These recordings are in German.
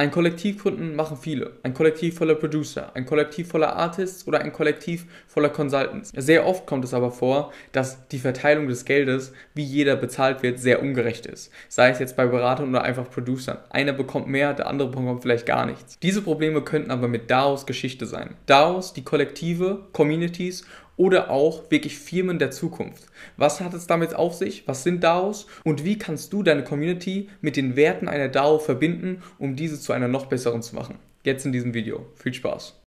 Ein Kollektiv gründen machen viele. Ein Kollektiv voller Producer, ein Kollektiv voller Artists oder ein Kollektiv voller Consultants. Sehr oft kommt es aber vor, dass die Verteilung des Geldes, wie jeder bezahlt wird, sehr ungerecht ist. Sei es jetzt bei Beratern oder einfach Producern. Einer bekommt mehr, der andere bekommt vielleicht gar nichts. Diese Probleme könnten aber mit DAOs Geschichte sein. DAOs, die Kollektive, Communities oder auch wirklich Firmen der Zukunft. Was hat es damit auf sich? Was sind DAOs? Und wie kannst du deine Community mit den Werten einer DAO verbinden, um diese zu einer noch besseren zu machen? Jetzt in diesem Video. Viel Spaß!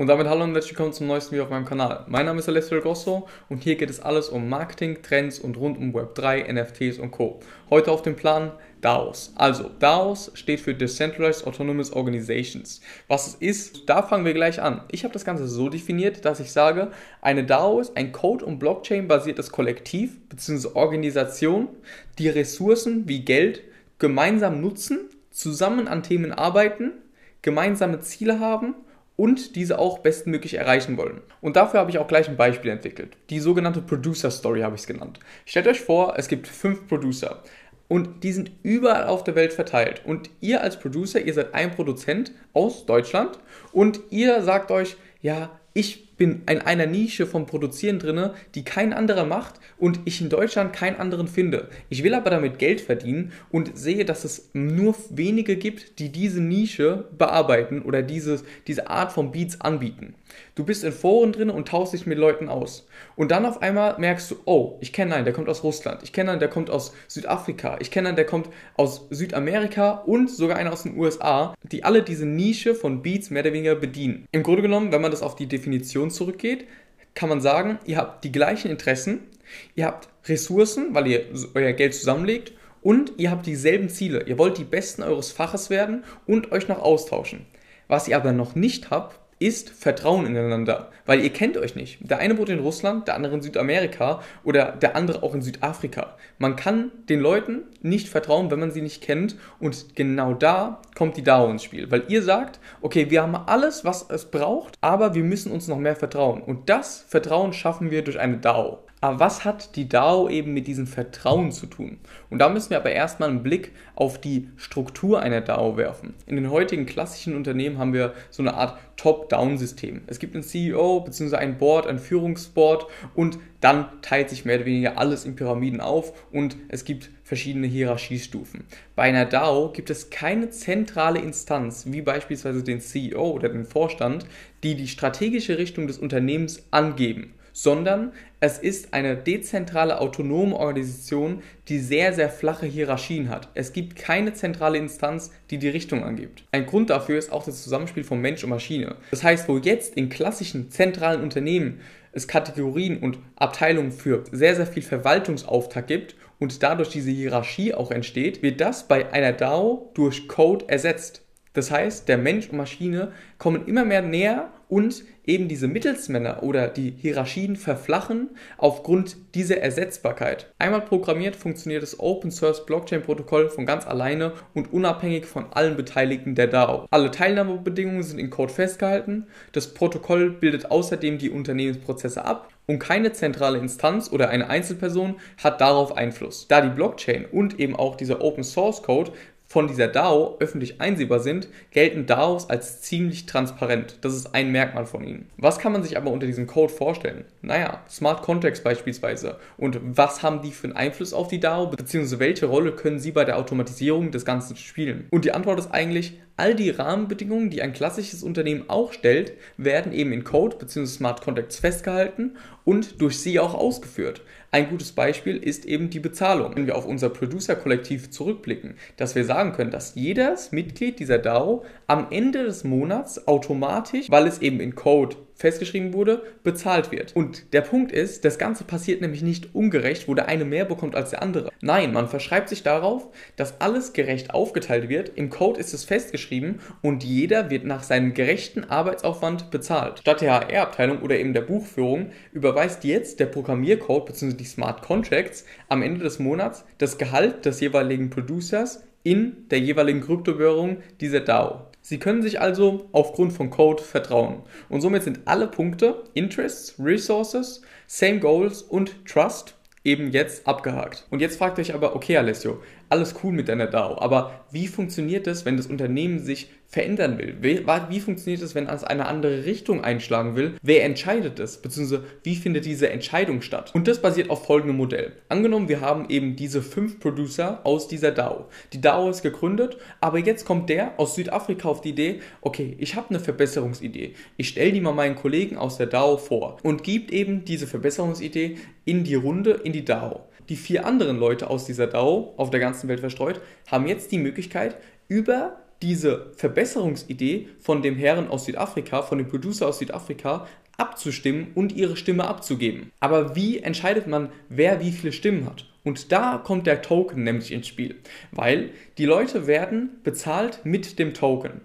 Und damit hallo und herzlich willkommen zum neuesten Video auf meinem Kanal. Mein Name ist Alessio Grosso und hier geht es alles um Marketing, Trends und rund um Web3, NFTs und Co. Heute auf dem Plan DAOs. Also, DAOs steht für Decentralized Autonomous Organizations. Was es ist, da fangen wir gleich an. Ich habe das Ganze so definiert, dass ich sage, eine DAO ist ein Code- und Blockchain-basiertes Kollektiv bzw. Organisation, die Ressourcen wie Geld gemeinsam nutzen, zusammen an Themen arbeiten, gemeinsame Ziele haben und diese auch bestmöglich erreichen wollen. Und dafür habe ich auch gleich ein Beispiel entwickelt. Die sogenannte Producer Story habe ich es genannt. Stellt euch vor, es gibt fünf Producer und die sind überall auf der Welt verteilt. Und ihr als Producer, ihr seid ein Produzent aus Deutschland und ihr sagt euch, ja, ich bin in einer Nische vom Produzieren drinne, die kein anderer macht und ich in Deutschland keinen anderen finde. Ich will aber damit Geld verdienen und sehe, dass es nur wenige gibt, die diese Nische bearbeiten oder dieses, diese Art von Beats anbieten. Du bist in Foren drin und tauschst dich mit Leuten aus. Und dann auf einmal merkst du, oh, ich kenne einen, der kommt aus Russland, ich kenne einen, der kommt aus Südafrika, ich kenne einen, der kommt aus Südamerika und sogar einer aus den USA, die alle diese Nische von Beats mehr oder weniger bedienen. Im Grunde genommen, wenn man das auf die Definition Situation zurückgeht, kann man sagen, ihr habt die gleichen Interessen, ihr habt Ressourcen, weil ihr euer Geld zusammenlegt und ihr habt dieselben Ziele. Ihr wollt die Besten eures Faches werden und euch noch austauschen. Was ihr aber noch nicht habt, ist Vertrauen ineinander, weil ihr kennt euch nicht. Der eine wohnt in Russland, der andere in Südamerika oder der andere auch in Südafrika. Man kann den Leuten nicht vertrauen, wenn man sie nicht kennt und genau da kommt die DAO ins Spiel, weil ihr sagt, okay, wir haben alles, was es braucht, aber wir müssen uns noch mehr vertrauen und das Vertrauen schaffen wir durch eine DAO. Aber was hat die DAO eben mit diesem Vertrauen zu tun? Und da müssen wir aber erstmal einen Blick auf die Struktur einer DAO werfen. In den heutigen klassischen Unternehmen haben wir so eine Art Top-Down-System. Es gibt einen CEO bzw. ein Board, ein Führungsboard und dann teilt sich mehr oder weniger alles in Pyramiden auf und es gibt verschiedene Hierarchiestufen. Bei einer DAO gibt es keine zentrale Instanz, wie beispielsweise den CEO oder den Vorstand, die die strategische Richtung des Unternehmens angeben sondern es ist eine dezentrale autonome Organisation, die sehr, sehr flache Hierarchien hat. Es gibt keine zentrale Instanz, die die Richtung angibt. Ein Grund dafür ist auch das Zusammenspiel von Mensch und Maschine. Das heißt, wo jetzt in klassischen zentralen Unternehmen es Kategorien und Abteilungen für sehr, sehr viel Verwaltungsauftrag gibt und dadurch diese Hierarchie auch entsteht, wird das bei einer DAO durch Code ersetzt. Das heißt, der Mensch und Maschine kommen immer mehr näher und eben diese Mittelsmänner oder die Hierarchien verflachen aufgrund dieser Ersetzbarkeit. Einmal programmiert funktioniert das Open Source Blockchain Protokoll von ganz alleine und unabhängig von allen Beteiligten der DAO. Alle Teilnahmebedingungen sind in Code festgehalten. Das Protokoll bildet außerdem die Unternehmensprozesse ab und keine zentrale Instanz oder eine Einzelperson hat darauf Einfluss. Da die Blockchain und eben auch dieser Open Source Code von dieser DAO öffentlich einsehbar sind, gelten DAOs als ziemlich transparent. Das ist ein Merkmal von ihnen. Was kann man sich aber unter diesem Code vorstellen? Naja, Smart Contracts beispielsweise. Und was haben die für einen Einfluss auf die DAO, beziehungsweise welche Rolle können sie bei der Automatisierung des Ganzen spielen? Und die Antwort ist eigentlich, all die Rahmenbedingungen, die ein klassisches Unternehmen auch stellt, werden eben in Code bzw. Smart Contracts festgehalten und durch sie auch ausgeführt. Ein gutes Beispiel ist eben die Bezahlung. Wenn wir auf unser Producer-Kollektiv zurückblicken, dass wir sagen können, dass jedes Mitglied dieser DAO am Ende des Monats automatisch, weil es eben in Code festgeschrieben wurde, bezahlt wird. Und der Punkt ist, das Ganze passiert nämlich nicht ungerecht, wo der eine mehr bekommt als der andere. Nein, man verschreibt sich darauf, dass alles gerecht aufgeteilt wird. Im Code ist es festgeschrieben und jeder wird nach seinem gerechten Arbeitsaufwand bezahlt. Statt der HR-Abteilung oder eben der Buchführung überweist jetzt der Programmiercode bzw. die Smart Contracts am Ende des Monats das Gehalt des jeweiligen Producers in der jeweiligen Kryptowährung dieser DAO. Sie können sich also aufgrund von Code vertrauen. Und somit sind alle Punkte Interests, Resources, Same Goals und Trust eben jetzt abgehakt. Und jetzt fragt euch aber, okay Alessio, alles cool mit deiner DAO, aber wie funktioniert es, wenn das Unternehmen sich verändern will? Wie, wie funktioniert es, wenn es eine andere Richtung einschlagen will? Wer entscheidet es? Beziehungsweise wie findet diese Entscheidung statt? Und das basiert auf folgendem Modell. Angenommen, wir haben eben diese fünf Producer aus dieser DAO. Die DAO ist gegründet, aber jetzt kommt der aus Südafrika auf die Idee, okay, ich habe eine Verbesserungsidee. Ich stelle die mal meinen Kollegen aus der DAO vor und gibt eben diese Verbesserungsidee in die Runde, in die DAO. Die vier anderen Leute aus dieser DAO, auf der ganzen Welt verstreut, haben jetzt die Möglichkeit, über diese Verbesserungsidee von dem Herren aus Südafrika, von dem Producer aus Südafrika, abzustimmen und ihre Stimme abzugeben. Aber wie entscheidet man, wer wie viele Stimmen hat? Und da kommt der Token nämlich ins Spiel, weil die Leute werden bezahlt mit dem Token.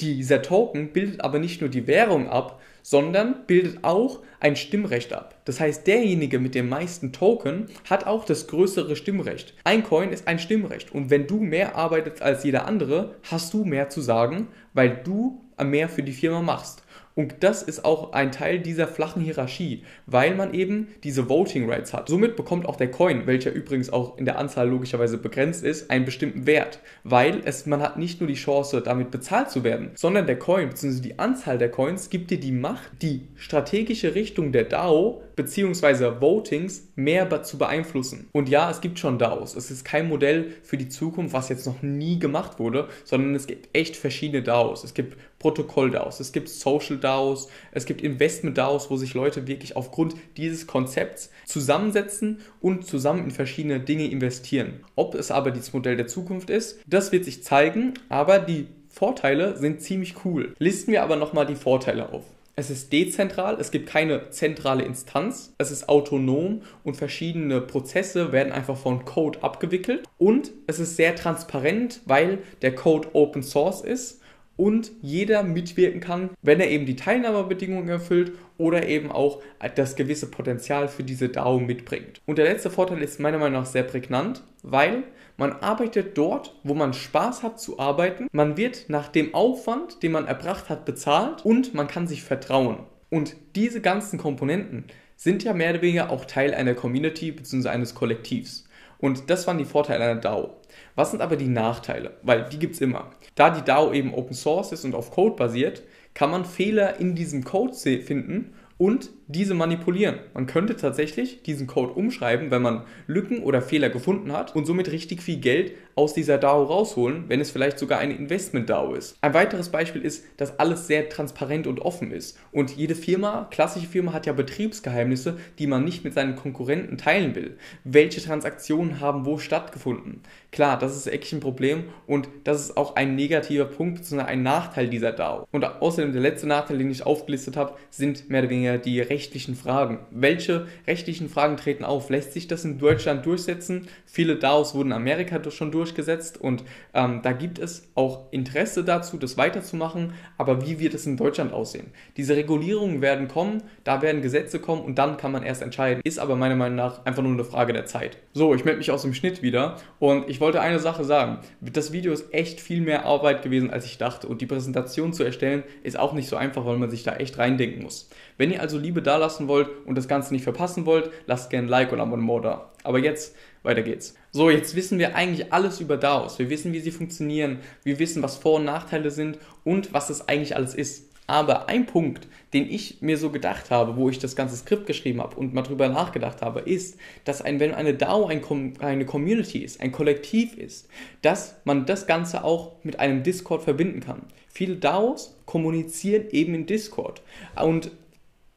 Dieser Token bildet aber nicht nur die Währung ab, sondern bildet auch ein Stimmrecht ab. Das heißt, derjenige mit dem meisten Token hat auch das größere Stimmrecht. Ein Coin ist ein Stimmrecht und wenn du mehr arbeitest als jeder andere, hast du mehr zu sagen, weil du mehr für die Firma machst. Und das ist auch ein Teil dieser flachen Hierarchie, weil man eben diese Voting Rights hat. Somit bekommt auch der Coin, welcher übrigens auch in der Anzahl logischerweise begrenzt ist, einen bestimmten Wert, weil es, man hat nicht nur die Chance, damit bezahlt zu werden, sondern der Coin bzw. die Anzahl der Coins gibt dir die Macht, die strategische Richtung der DAO bzw. Votings mehr zu beeinflussen. Und ja, es gibt schon DAOs. Es ist kein Modell für die Zukunft, was jetzt noch nie gemacht wurde, sondern es gibt echt verschiedene DAOs. Es gibt Protokoll-DAOs, es gibt Social-DAOs, es gibt Investment-DAOs, wo sich Leute wirklich aufgrund dieses Konzepts zusammensetzen und zusammen in verschiedene Dinge investieren. Ob es aber dieses Modell der Zukunft ist, das wird sich zeigen, aber die Vorteile sind ziemlich cool. Listen wir aber nochmal die Vorteile auf. Es ist dezentral, es gibt keine zentrale Instanz, es ist autonom und verschiedene Prozesse werden einfach von Code abgewickelt und es ist sehr transparent, weil der Code Open Source ist und jeder mitwirken kann, wenn er eben die Teilnahmebedingungen erfüllt oder eben auch das gewisse Potenzial für diese DAO mitbringt. Und der letzte Vorteil ist meiner Meinung nach sehr prägnant, weil man arbeitet dort, wo man Spaß hat zu arbeiten. Man wird nach dem Aufwand, den man erbracht hat, bezahlt und man kann sich vertrauen. Und diese ganzen Komponenten sind ja mehr oder weniger auch Teil einer Community bzw. eines Kollektivs. Und das waren die Vorteile einer DAO. Was sind aber die Nachteile? Weil die gibt es immer. Da die DAO eben Open Source ist und auf Code basiert, kann man Fehler in diesem Code finden und diese manipulieren. Man könnte tatsächlich diesen Code umschreiben, wenn man Lücken oder Fehler gefunden hat und somit richtig viel Geld aus dieser DAO rausholen, wenn es vielleicht sogar eine Investment-DAO ist. Ein weiteres Beispiel ist, dass alles sehr transparent und offen ist. Und jede Firma, klassische Firma, hat ja Betriebsgeheimnisse, die man nicht mit seinen Konkurrenten teilen will. Welche Transaktionen haben wo stattgefunden? Klar, das ist echt ein Problem und das ist auch ein negativer Punkt, sondern ein Nachteil dieser DAO. Und außerdem der letzte Nachteil, den ich aufgelistet habe, sind mehr oder weniger die rechtlichen Fragen. Welche rechtlichen Fragen treten auf? Lässt sich das in Deutschland durchsetzen? Viele DAOs wurden in Amerika schon durchgesetzt und ähm, da gibt es auch Interesse dazu, das weiterzumachen. Aber wie wird es in Deutschland aussehen? Diese Regulierungen werden kommen, da werden Gesetze kommen und dann kann man erst entscheiden. Ist aber meiner Meinung nach einfach nur eine Frage der Zeit. So, ich melde mich aus dem Schnitt wieder und ich wollte eine Sache sagen. Das Video ist echt viel mehr Arbeit gewesen, als ich dachte. Und die Präsentation zu erstellen ist auch nicht so einfach, weil man sich da echt reindenken muss. Wenn ihr also Liebe dalassen wollt und das Ganze nicht verpassen wollt, lasst gerne ein Like und Abonnement da. Aber jetzt, weiter geht's. So, jetzt wissen wir eigentlich alles über DAOs. Wir wissen, wie sie funktionieren. Wir wissen, was Vor- und Nachteile sind und was es eigentlich alles ist. Aber ein Punkt, den ich mir so gedacht habe, wo ich das ganze Skript geschrieben habe und mal drüber nachgedacht habe, ist, dass ein, wenn eine DAO ein, eine Community ist, ein Kollektiv ist, dass man das Ganze auch mit einem Discord verbinden kann. Viele DAOs kommunizieren eben in Discord. Und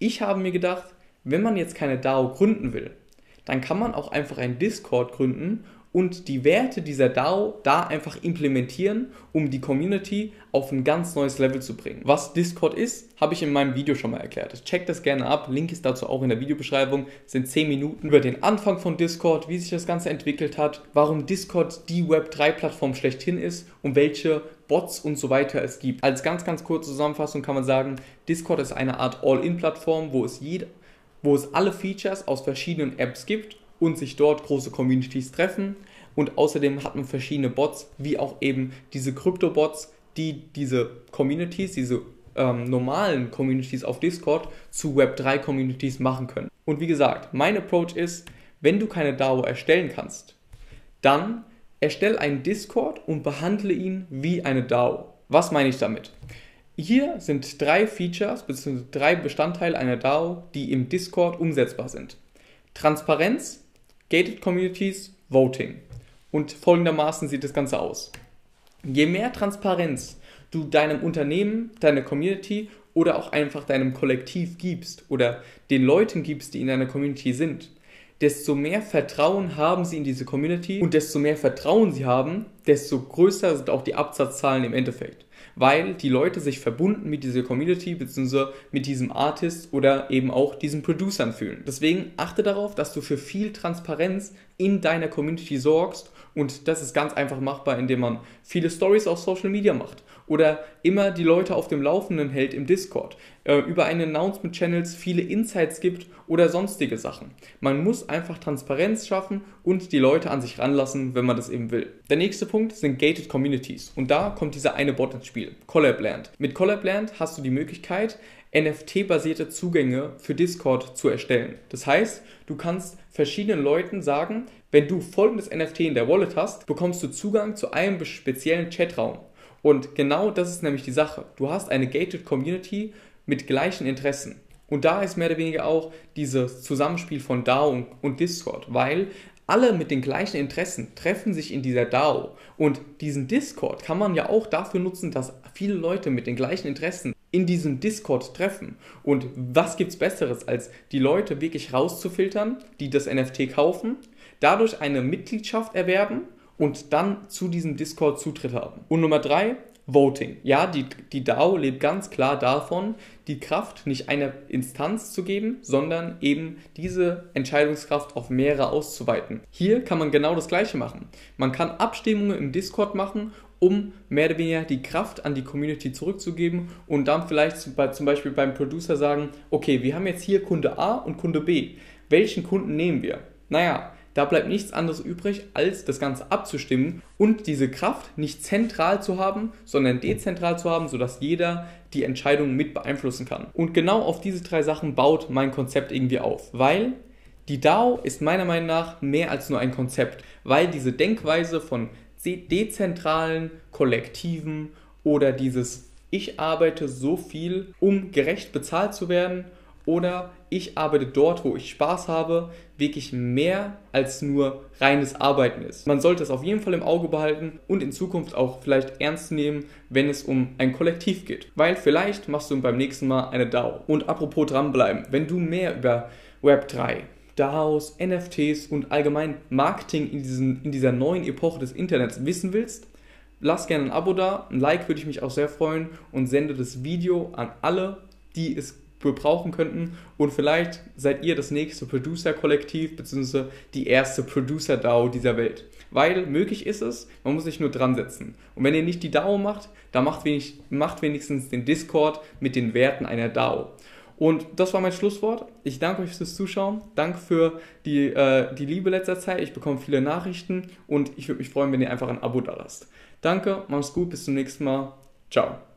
ich habe mir gedacht, wenn man jetzt keine DAO gründen will, dann kann man auch einfach ein Discord gründen und die Werte dieser DAO da einfach implementieren, um die Community auf ein ganz neues Level zu bringen. Was Discord ist, habe ich in meinem Video schon mal erklärt. Checkt das gerne ab, Link ist dazu auch in der Videobeschreibung. Das sind 10 Minuten über den Anfang von Discord, wie sich das Ganze entwickelt hat, warum Discord die Web3-Plattform schlechthin ist und welche Bots und so weiter es gibt. Als ganz, ganz kurze Zusammenfassung kann man sagen, Discord ist eine Art All-In-Plattform, wo es jede wo es alle Features aus verschiedenen Apps gibt und sich dort große Communities treffen. Und außerdem hat man verschiedene Bots, wie auch eben diese Krypto-Bots, die diese Communities, diese ähm, normalen Communities auf Discord zu Web3-Communities machen können. Und wie gesagt, mein Approach ist, wenn du keine DAO erstellen kannst, dann erstell einen Discord und behandle ihn wie eine DAO. Was meine ich damit? Hier sind drei Features bzw. drei Bestandteile einer DAO, die im Discord umsetzbar sind. Transparenz, Gated Communities, Voting. Und folgendermaßen sieht das Ganze aus. Je mehr Transparenz du deinem Unternehmen, deiner Community oder auch einfach deinem Kollektiv gibst oder den Leuten gibst, die in deiner Community sind, desto mehr Vertrauen haben sie in diese Community und desto mehr Vertrauen sie haben, desto größer sind auch die Absatzzahlen im Endeffekt. Weil die Leute sich verbunden mit dieser Community bzw. mit diesem Artist oder eben auch diesen Producern fühlen. Deswegen achte darauf, dass du für viel Transparenz in deiner Community sorgst und das ist ganz einfach machbar, indem man viele Stories auf Social Media macht oder immer die Leute auf dem Laufenden hält im Discord, äh, über eine Announcement-Channels viele Insights gibt oder sonstige Sachen. Man muss einfach Transparenz schaffen und die Leute an sich ranlassen, wenn man das eben will. Der nächste Punkt sind Gated Communities und da kommt dieser eine Bot ins Spiel, Collabland. Mit Collabland hast du die Möglichkeit, NFT-basierte Zugänge für Discord zu erstellen. Das heißt, du kannst verschiedenen Leuten sagen, wenn du folgendes NFT in der Wallet hast, bekommst du Zugang zu einem speziellen Chatraum. Und genau das ist nämlich die Sache. Du hast eine gated Community mit gleichen Interessen. Und da ist mehr oder weniger auch dieses Zusammenspiel von DAO und Discord, weil alle mit den gleichen Interessen treffen sich in dieser DAO. Und diesen Discord kann man ja auch dafür nutzen, dass viele Leute mit den gleichen Interessen in diesem Discord treffen. Und was gibt es Besseres, als die Leute wirklich rauszufiltern, die das NFT kaufen, dadurch eine Mitgliedschaft erwerben und dann zu diesem Discord Zutritt haben. Und Nummer drei, Voting. Ja, die, die DAO lebt ganz klar davon, die Kraft nicht einer Instanz zu geben, sondern eben diese Entscheidungskraft auf mehrere auszuweiten. Hier kann man genau das Gleiche machen. Man kann Abstimmungen im Discord machen, um mehr oder weniger die Kraft an die Community zurückzugeben und dann vielleicht zum Beispiel beim Producer sagen, okay, wir haben jetzt hier Kunde A und Kunde B. Welchen Kunden nehmen wir? Naja, da bleibt nichts anderes übrig, als das Ganze abzustimmen und diese Kraft nicht zentral zu haben, sondern dezentral zu haben, sodass jeder die Entscheidung mit beeinflussen kann. Und genau auf diese drei Sachen baut mein Konzept irgendwie auf, weil die DAO ist meiner Meinung nach mehr als nur ein Konzept, weil diese Denkweise von dezentralen Kollektiven oder dieses ich arbeite so viel, um gerecht bezahlt zu werden oder ich arbeite dort, wo ich Spaß habe, wirklich mehr als nur reines Arbeiten ist. Man sollte es auf jeden Fall im Auge behalten und in Zukunft auch vielleicht ernst nehmen, wenn es um ein Kollektiv geht. Weil vielleicht machst du beim nächsten Mal eine DAO. Und apropos dranbleiben, wenn du mehr über Web3, DAOs, NFTs und allgemein Marketing in, diesen, in dieser neuen Epoche des Internets wissen willst, lass gerne ein Abo da, ein Like würde ich mich auch sehr freuen und sende das Video an alle, die es brauchen könnten. Und vielleicht seid ihr das nächste Producer-Kollektiv bzw. die erste Producer-DAO dieser Welt. Weil möglich ist es, man muss sich nur dran setzen. Und wenn ihr nicht die DAO macht, dann macht, wenig, macht wenigstens den Discord mit den Werten einer DAO. Und das war mein Schlusswort. Ich danke euch fürs Zuschauen. Danke für die, äh, die Liebe letzter Zeit. Ich bekomme viele Nachrichten und ich würde mich freuen, wenn ihr einfach ein Abo da lasst. Danke, macht's gut, bis zum nächsten Mal. Ciao.